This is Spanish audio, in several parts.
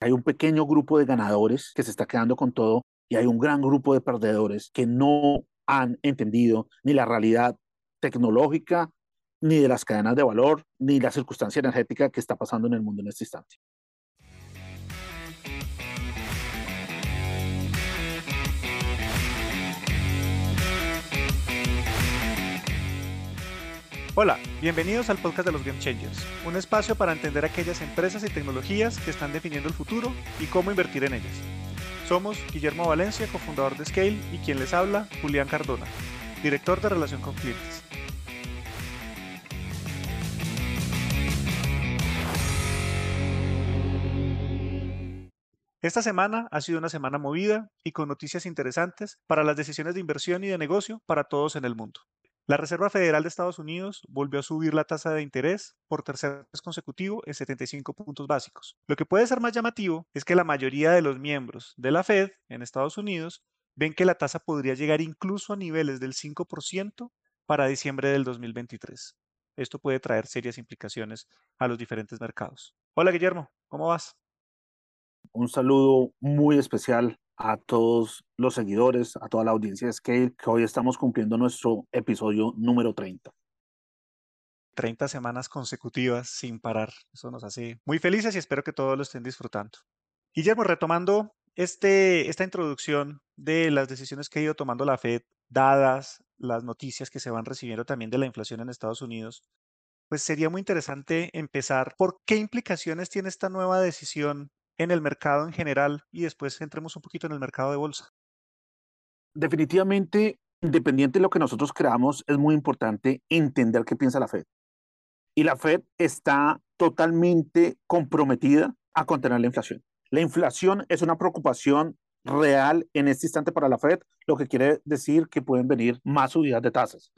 Hay un pequeño grupo de ganadores que se está quedando con todo y hay un gran grupo de perdedores que no han entendido ni la realidad tecnológica, ni de las cadenas de valor, ni la circunstancia energética que está pasando en el mundo en este instante. Hola, bienvenidos al podcast de los Game Changers, un espacio para entender aquellas empresas y tecnologías que están definiendo el futuro y cómo invertir en ellas. Somos Guillermo Valencia, cofundador de Scale, y quien les habla, Julián Cardona, director de relación con clientes. Esta semana ha sido una semana movida y con noticias interesantes para las decisiones de inversión y de negocio para todos en el mundo. La Reserva Federal de Estados Unidos volvió a subir la tasa de interés por tercer mes consecutivo en 75 puntos básicos. Lo que puede ser más llamativo es que la mayoría de los miembros de la Fed en Estados Unidos ven que la tasa podría llegar incluso a niveles del 5% para diciembre del 2023. Esto puede traer serias implicaciones a los diferentes mercados. Hola Guillermo, ¿cómo vas? Un saludo muy especial a todos los seguidores, a toda la audiencia de Scale, que hoy estamos cumpliendo nuestro episodio número 30. 30 semanas consecutivas sin parar. Eso nos hace muy felices y espero que todos lo estén disfrutando. Guillermo, retomando este, esta introducción de las decisiones que ha ido tomando la Fed, dadas las noticias que se van recibiendo también de la inflación en Estados Unidos, pues sería muy interesante empezar por qué implicaciones tiene esta nueva decisión en el mercado en general y después entremos un poquito en el mercado de bolsa. Definitivamente, independiente de lo que nosotros creamos, es muy importante entender qué piensa la Fed. Y la Fed está totalmente comprometida a contener la inflación. La inflación es una preocupación real en este instante para la Fed, lo que quiere decir que pueden venir más subidas de tasas.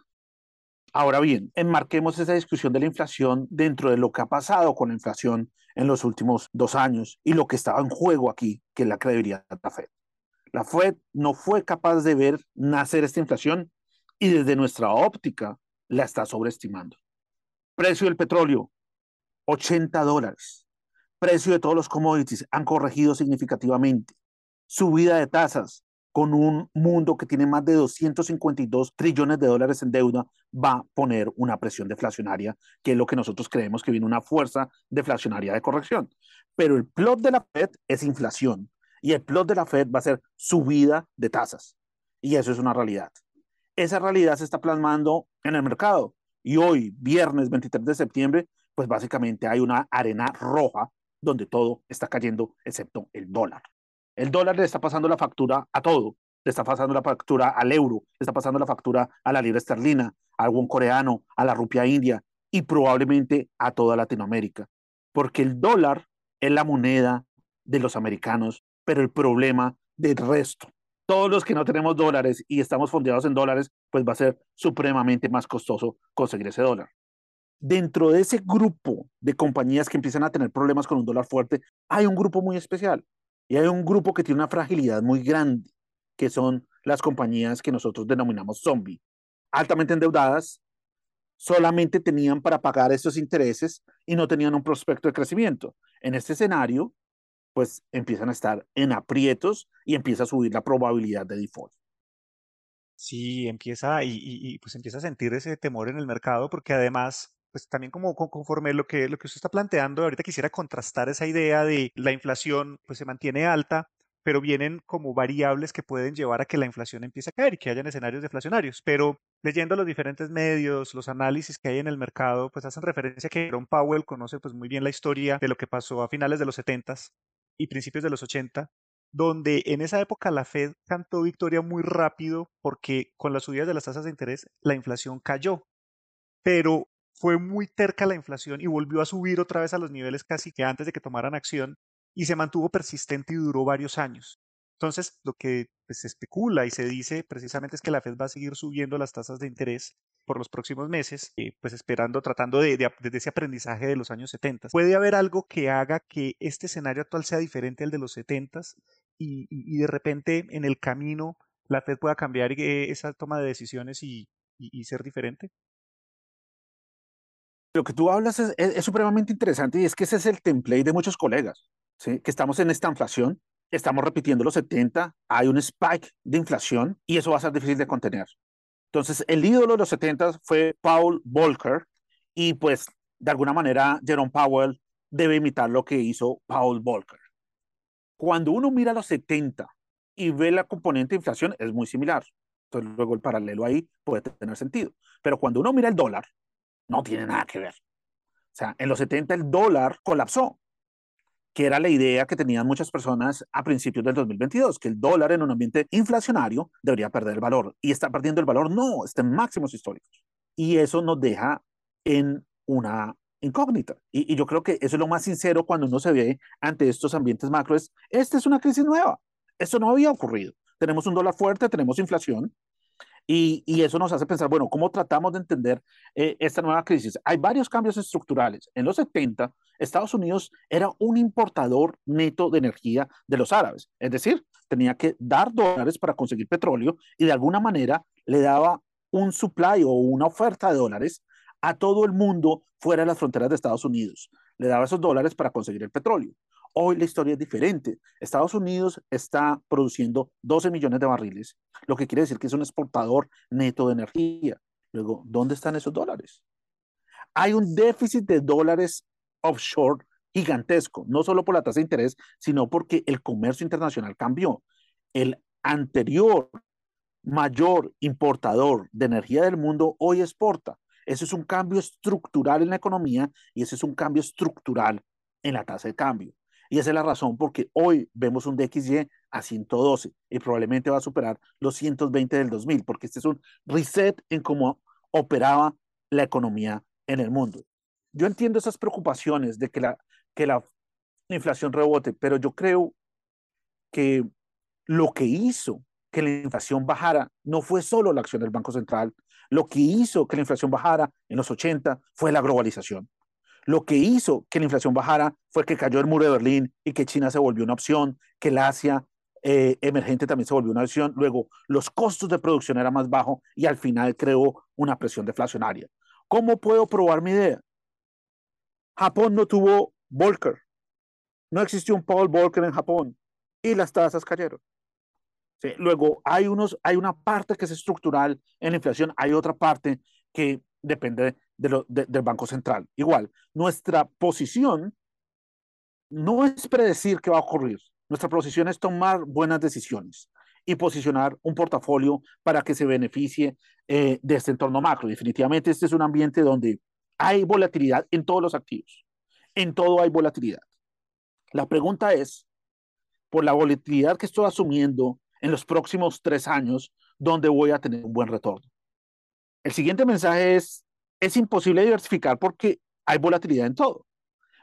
Ahora bien, enmarquemos esa discusión de la inflación dentro de lo que ha pasado con la inflación en los últimos dos años y lo que estaba en juego aquí, que es la credibilidad de la Fed. La Fed no fue capaz de ver nacer esta inflación y desde nuestra óptica la está sobreestimando. Precio del petróleo, 80 dólares. Precio de todos los commodities han corregido significativamente. Subida de tasas, con un mundo que tiene más de 252 trillones de dólares en deuda, va a poner una presión deflacionaria, que es lo que nosotros creemos que viene una fuerza deflacionaria de corrección. Pero el plot de la Fed es inflación y el plot de la Fed va a ser subida de tasas. Y eso es una realidad. Esa realidad se está plasmando en el mercado. Y hoy, viernes 23 de septiembre, pues básicamente hay una arena roja donde todo está cayendo excepto el dólar. El dólar le está pasando la factura a todo. Le está pasando la factura al euro, le está pasando la factura a la libra esterlina, al won coreano, a la rupia india y probablemente a toda Latinoamérica. Porque el dólar es la moneda de los americanos, pero el problema del resto. Todos los que no tenemos dólares y estamos fondeados en dólares, pues va a ser supremamente más costoso conseguir ese dólar. Dentro de ese grupo de compañías que empiezan a tener problemas con un dólar fuerte, hay un grupo muy especial y hay un grupo que tiene una fragilidad muy grande, que son las compañías que nosotros denominamos zombie, altamente endeudadas, solamente tenían para pagar estos intereses y no tenían un prospecto de crecimiento. En este escenario, pues empiezan a estar en aprietos y empieza a subir la probabilidad de default. Sí, empieza y, y, pues empieza a sentir ese temor en el mercado porque además pues también como conforme lo que, lo que usted está planteando, ahorita quisiera contrastar esa idea de la inflación pues se mantiene alta, pero vienen como variables que pueden llevar a que la inflación empiece a caer y que hayan escenarios deflacionarios. Pero leyendo los diferentes medios, los análisis que hay en el mercado, pues hacen referencia a que Jerome Powell conoce pues muy bien la historia de lo que pasó a finales de los 70 y principios de los 80, donde en esa época la Fed cantó victoria muy rápido porque con las subidas de las tasas de interés la inflación cayó. Pero fue muy terca la inflación y volvió a subir otra vez a los niveles casi que antes de que tomaran acción y se mantuvo persistente y duró varios años. Entonces, lo que pues, se especula y se dice precisamente es que la Fed va a seguir subiendo las tasas de interés por los próximos meses, eh, pues esperando, tratando de, de, ese aprendizaje de los años 70. ¿Puede haber algo que haga que este escenario actual sea diferente al de los 70 y, y, de repente en el camino la Fed pueda cambiar eh, esa toma de decisiones y ser diferente? Lo que tú hablas es, supremamente interesante y es que ese es el template de muchos colegas. ¿sí? que estamos en esta inflación, estamos repitiendo los 70, hay un spike de inflación y eso va a ser difícil de contener. Entonces, el ídolo de los 70 fue Paul Volcker y pues de alguna manera Jerome Powell debe imitar lo que hizo Paul Volcker. Cuando uno mira los 70 y ve la componente de inflación, es muy similar. Entonces, luego el paralelo ahí puede tener sentido. Pero cuando uno mira el dólar, no tiene nada que ver. O sea, en los 70 el dólar colapsó, que era la idea que tenían muchas personas a principios del 2022, que el dólar en un ambiente inflacionario debería perder el valor. Y está perdiendo el valor, no, está en máximos históricos. Y eso nos deja en una incógnita. Y, yo creo que eso es lo más sincero cuando uno se ve ante estos ambientes macro, es, esta es una crisis nueva. Esto no había ocurrido. Tenemos un dólar fuerte, tenemos inflación, y, eso nos hace pensar, bueno, ¿cómo tratamos de entender eh, esta nueva crisis? Hay varios cambios estructurales. En los 70, Estados Unidos era un importador neto de energía de los árabes. Es decir, tenía que dar dólares para conseguir petróleo y de alguna manera le daba un supply o una oferta de dólares a todo el mundo fuera de las fronteras de Estados Unidos. Le daba esos dólares para conseguir el petróleo. Hoy la historia es diferente. Estados Unidos está produciendo 12 millones de barriles, lo que quiere decir que es un exportador neto de energía. Luego, ¿dónde están esos dólares? Hay un déficit de dólares offshore gigantesco, no solo por la tasa de interés, sino porque el comercio internacional cambió. El anterior mayor importador de energía del mundo hoy exporta. Ese es un cambio estructural en la economía y ese es un cambio estructural en la tasa de cambio. Y esa es la razón porque hoy vemos un DXY a 112 y probablemente va a superar los 120 del 2000, porque este es un reset en cómo operaba la economía en el mundo. Yo entiendo esas preocupaciones de que la, que la inflación rebote, pero yo creo que lo que hizo que la inflación bajara no fue solo la acción del Banco Central, lo que hizo que la inflación bajara en los 80 fue la globalización. Lo que hizo que la inflación bajara fue que cayó el muro de Berlín y que China se volvió una opción, que el Asia eh, emergente también se volvió una opción. Luego, los costos de producción eran más bajos y al final creó una presión deflacionaria. ¿Cómo puedo probar mi idea? Japón no tuvo Volcker. No existió un Paul Volcker en Japón y las tasas cayeron. Sí, luego, hay, unos, hay una parte que es estructural en la inflación, hay otra parte que depende del Banco Central. Igual, nuestra posición no es predecir qué va a ocurrir. Nuestra posición es tomar buenas decisiones y posicionar un portafolio para que se beneficie eh, de este entorno macro. Definitivamente este es un ambiente donde hay volatilidad en todos los activos. En todo hay volatilidad. La pregunta es, por la volatilidad que estoy asumiendo en los próximos tres años, ¿dónde voy a tener un buen retorno? El siguiente mensaje es, es imposible diversificar porque hay volatilidad en todo.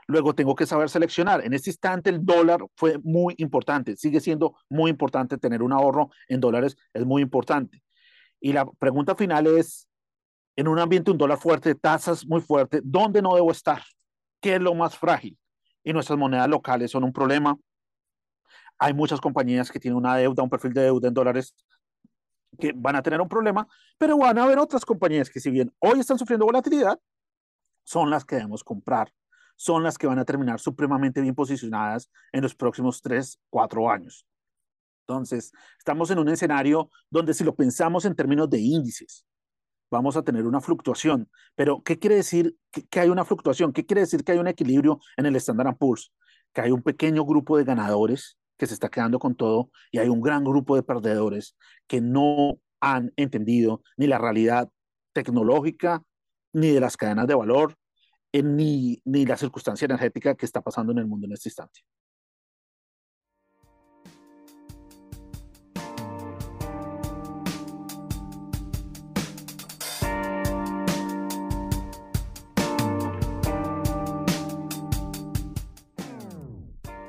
Luego tengo que saber seleccionar. En este instante el dólar fue muy importante, sigue siendo muy importante tener un ahorro en dólares, es muy importante. Y la pregunta final es, en un ambiente un dólar fuerte, tasas muy fuertes, ¿dónde no debo estar? ¿Qué es lo más frágil? Y nuestras monedas locales son un problema. Hay muchas compañías que tienen una deuda, un perfil de deuda en dólares que van a tener un problema, pero van a haber otras compañías que si bien hoy están sufriendo volatilidad, son las que debemos comprar, son las que van a terminar supremamente bien posicionadas en los próximos 3, 4 años. Entonces, estamos en un escenario donde si lo pensamos en términos de índices, vamos a tener una fluctuación. Pero, ¿qué quiere decir que, que hay una fluctuación? ¿Qué quiere decir que hay un equilibrio en el Standard Poor's? Que hay un pequeño grupo de ganadores que se está quedando con todo y hay un gran grupo de perdedores que no han entendido ni la realidad tecnológica, ni de las cadenas de valor, eh, ni, ni la circunstancia energética que está pasando en el mundo en este instante.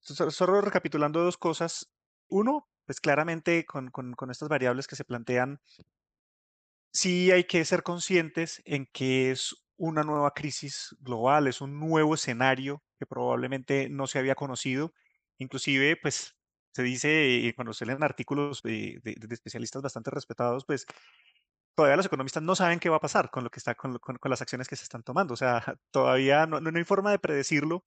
solo recapitulando dos cosas. Uno, pues claramente con, con, estas variables que se plantean, sí hay que ser conscientes en que es una nueva crisis global, es un nuevo escenario que probablemente no se había conocido. Inclusive, pues se dice, cuando se leen artículos de, de, especialistas bastante respetados, pues todavía los economistas no saben qué va a pasar con lo que está, con, con, con las acciones que se están tomando. O sea, todavía no, no, hay forma de predecirlo,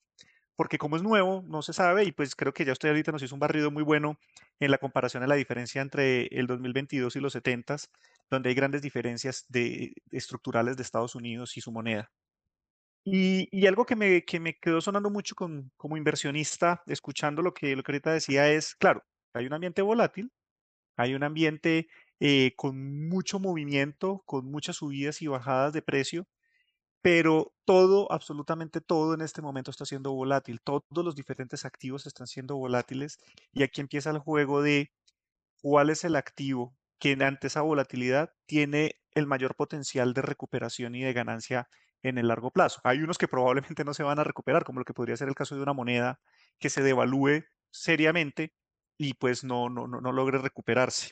porque como es nuevo, no se sabe, y pues creo que ya usted ahorita nos hizo un barrido muy bueno en la comparación de la diferencia entre el 2022 y los 70, donde hay grandes diferencias de, estructurales de Estados Unidos y su moneda. Y, algo que me, que me quedó sonando mucho como inversionista, escuchando lo que, lo que ahorita decía, es, claro, hay un ambiente volátil, hay un ambiente eh, con mucho movimiento, con muchas subidas y bajadas de precio, pero todo, absolutamente todo en este momento está siendo volátil, todos los diferentes activos están siendo volátiles y aquí empieza el juego de cuál es el activo que ante esa volatilidad tiene el mayor potencial de recuperación y de ganancia en el largo plazo. Hay unos que probablemente no se van a recuperar, como lo que podría ser el caso de una moneda que se devalúe seriamente y pues no, no, no, no logre recuperarse.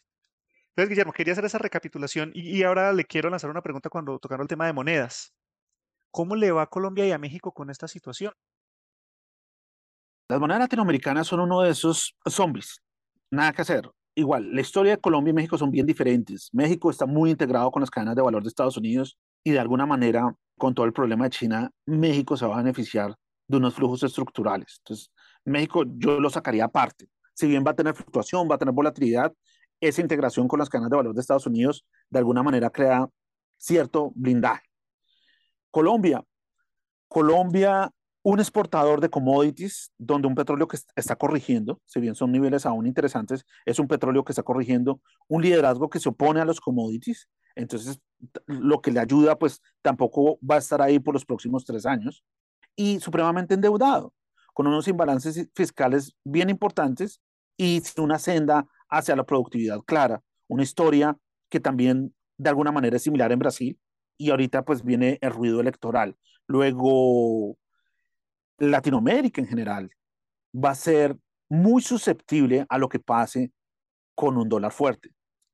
Entonces, Guillermo, quería hacer esa recapitulación y, ahora le quiero lanzar una pregunta cuando tocaron el tema de monedas. ¿Cómo le va a Colombia y a México con esta situación? Las monedas latinoamericanas son uno de esos zombies. Nada que hacer. Igual, la historia de Colombia y México son bien diferentes. México está muy integrado con las cadenas de valor de Estados Unidos y de alguna manera, con todo el problema de China, México se va a beneficiar de unos flujos estructurales. Entonces, México yo lo sacaría aparte. Si bien va a tener fluctuación, va a tener volatilidad, esa integración con las cadenas de valor de Estados Unidos de alguna manera crea cierto blindaje. Colombia. Colombia, un exportador de commodities, donde un petróleo que está corrigiendo, si bien son niveles aún interesantes, es un petróleo que está corrigiendo, un liderazgo que se opone a los commodities, entonces lo que le ayuda, pues tampoco va a estar ahí por los próximos tres años, y supremamente endeudado, con unos imbalances fiscales bien importantes y una senda hacia la productividad clara, una historia que también de alguna manera es similar en Brasil, y ahorita pues viene el ruido electoral. Luego, Latinoamérica en general va a ser muy susceptible a lo que pase con un dólar fuerte.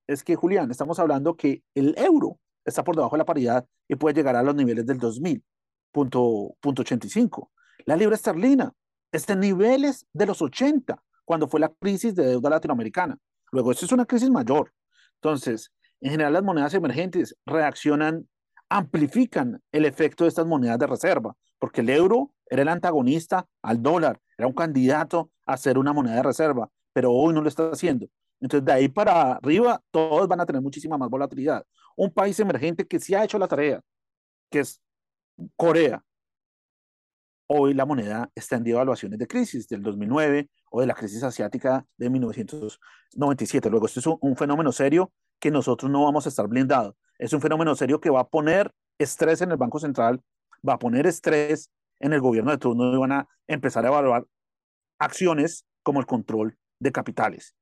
Es que, Julián, estamos hablando que el euro está por debajo de la paridad y puede llegar a los niveles del 2000, punto, punto 85. La libra esterlina está en niveles de los 80, cuando fue la crisis de deuda latinoamericana. Luego, esto es una crisis mayor. Entonces, en general, las monedas emergentes reaccionan amplifican el efecto de estas monedas de reserva, porque el euro era el antagonista al dólar, era un candidato a ser una moneda de reserva, pero hoy no lo está haciendo. Entonces, de ahí para arriba, todos van a tener muchísima más volatilidad. Un país emergente que sí ha hecho la tarea, que es Corea. Hoy la moneda está en devaluaciones de crisis del 2009 o de la crisis asiática de 1997. Luego, esto es un, un fenómeno serio que nosotros no vamos a estar blindados es un fenómeno serio que va a poner estrés en el Banco Central, va a poner estrés en el gobierno de turno y van a empezar a evaluar acciones como el control de capitales.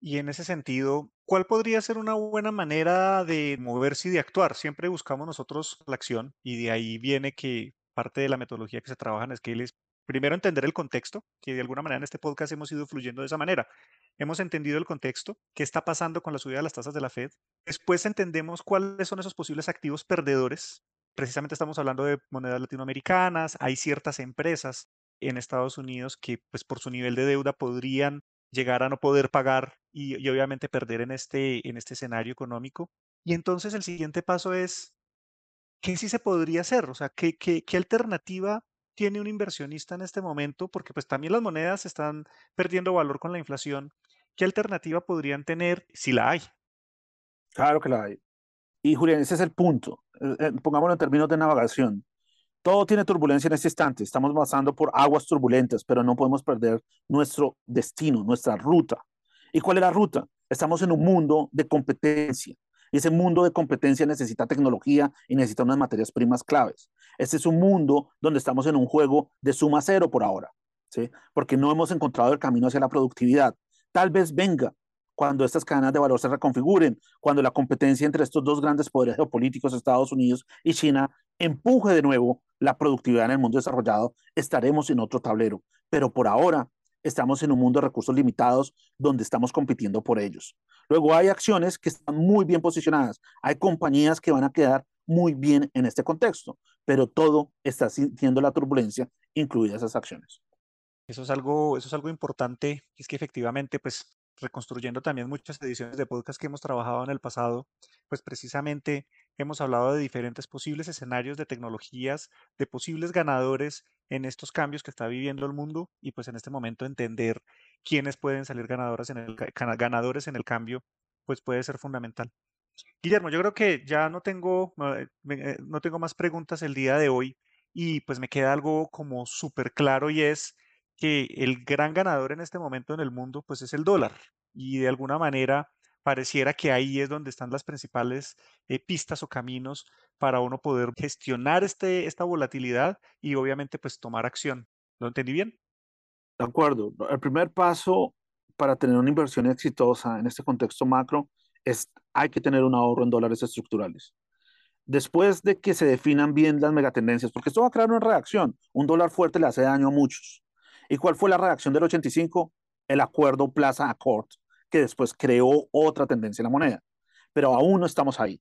Y en ese sentido, ¿cuál podría ser una buena manera de moverse y de actuar? Siempre buscamos nosotros la acción y de ahí viene que parte de la metodología que se trabaja en Scale es primero entender el contexto, que de alguna manera en este podcast hemos ido fluyendo de esa manera. Hemos entendido el contexto, qué está pasando con la subida de las tasas de la Fed. Después entendemos cuáles son esos posibles activos perdedores. Precisamente estamos hablando de monedas latinoamericanas. Hay ciertas empresas en Estados Unidos que, pues, por su nivel de deuda podrían llegar a no poder pagar y, y obviamente perder en este, en este escenario económico. Y entonces el siguiente paso es, ¿qué sí se podría hacer? O sea, ¿qué, qué, qué alternativa tiene un inversionista en este momento? Porque pues también las monedas están perdiendo valor con la inflación. ¿Qué alternativa podrían tener si la hay? Claro que la hay. Y Julián, ese es el punto. Eh, eh, pongámoslo en términos de navegación. Todo tiene turbulencia en este instante. Estamos pasando por aguas turbulentas, pero no podemos perder nuestro destino, nuestra ruta. ¿Y cuál es la ruta? Estamos en un mundo de competencia. Y ese mundo de competencia necesita tecnología y necesita unas materias primas claves. Este es un mundo donde estamos en un juego de suma cero por ahora, ¿sí? Porque no hemos encontrado el camino hacia la productividad. Tal vez venga cuando estas cadenas de valor se reconfiguren, cuando la competencia entre estos dos grandes poderes geopolíticos, Estados Unidos y China, empuje de nuevo la productividad en el mundo desarrollado, estaremos en otro tablero. pero por ahora estamos en un mundo de recursos limitados donde estamos compitiendo por ellos. Luego hay acciones que están muy bien posicionadas, hay compañías que van a quedar muy bien en este contexto, pero todo está sintiendo la turbulencia, incluidas esas acciones. Eso es algo, eso es algo importante, es que efectivamente, pues reconstruyendo también muchas ediciones de podcast que hemos trabajado en el pasado, pues precisamente hemos hablado de diferentes posibles escenarios de tecnologías, de posibles ganadores en estos cambios que está viviendo el mundo y pues en este momento entender quiénes pueden salir ganadores en el, ganadores en el cambio, pues puede ser fundamental. Guillermo, yo creo que ya no tengo, eh, eh, no tengo más preguntas el día de hoy y pues me queda algo como súper claro y es que el gran ganador en este momento en el mundo pues es el dólar y de alguna manera pareciera que ahí es donde están las principales eh, pistas o caminos para uno poder gestionar este, esta volatilidad y obviamente pues tomar acción. ¿Lo entendí bien? De acuerdo. El primer paso para tener una inversión exitosa en este contexto macro es hay que tener un ahorro en dólares estructurales. Después de que se definan bien las megatendencias, porque esto va a crear una reacción, un dólar fuerte le hace daño a muchos. ¿Y cuál fue la reacción del 85? El acuerdo Plaza Accord, que después creó otra tendencia en la moneda. Pero aún no estamos ahí.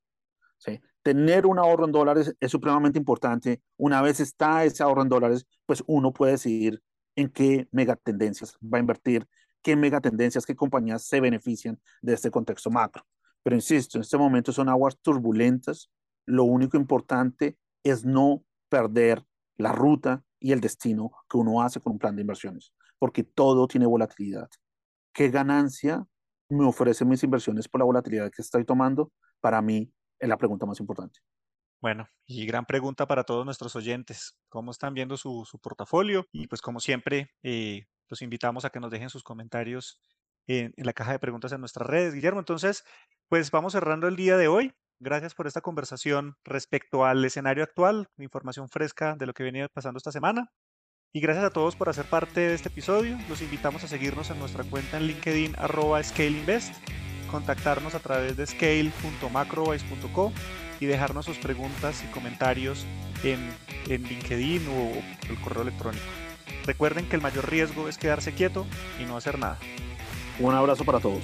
Tener un ahorro en dólares es supremamente importante. Una vez está ese ahorro en dólares, pues uno puede decidir en qué megatendencias va a invertir, qué megatendencias, qué compañías se benefician de este contexto macro. Pero insisto, en este momento son aguas turbulentas. Lo único importante es no perder la ruta y el destino que uno hace con un plan de inversiones, porque todo tiene volatilidad. ¿Qué ganancia me ofrecen mis inversiones por la volatilidad que estoy tomando? Para mí es la pregunta más importante. Bueno, y gran pregunta para todos nuestros oyentes. ¿Cómo están viendo su, portafolio? Y pues como siempre, eh, los invitamos a que nos dejen sus comentarios en, en, la caja de preguntas en nuestras redes. Guillermo, entonces, pues vamos cerrando el día de hoy. Gracias por esta conversación respecto al escenario actual, información fresca de lo que venía pasando esta semana. Y gracias a todos por hacer parte de este episodio. Los invitamos a seguirnos en nuestra cuenta en LinkedIn arroba ScaleInvest, contactarnos a través de scale.macrovice.co y dejarnos sus preguntas y comentarios en, en LinkedIn o el correo electrónico. Recuerden que el mayor riesgo es quedarse quieto y no hacer nada. Un abrazo para todos.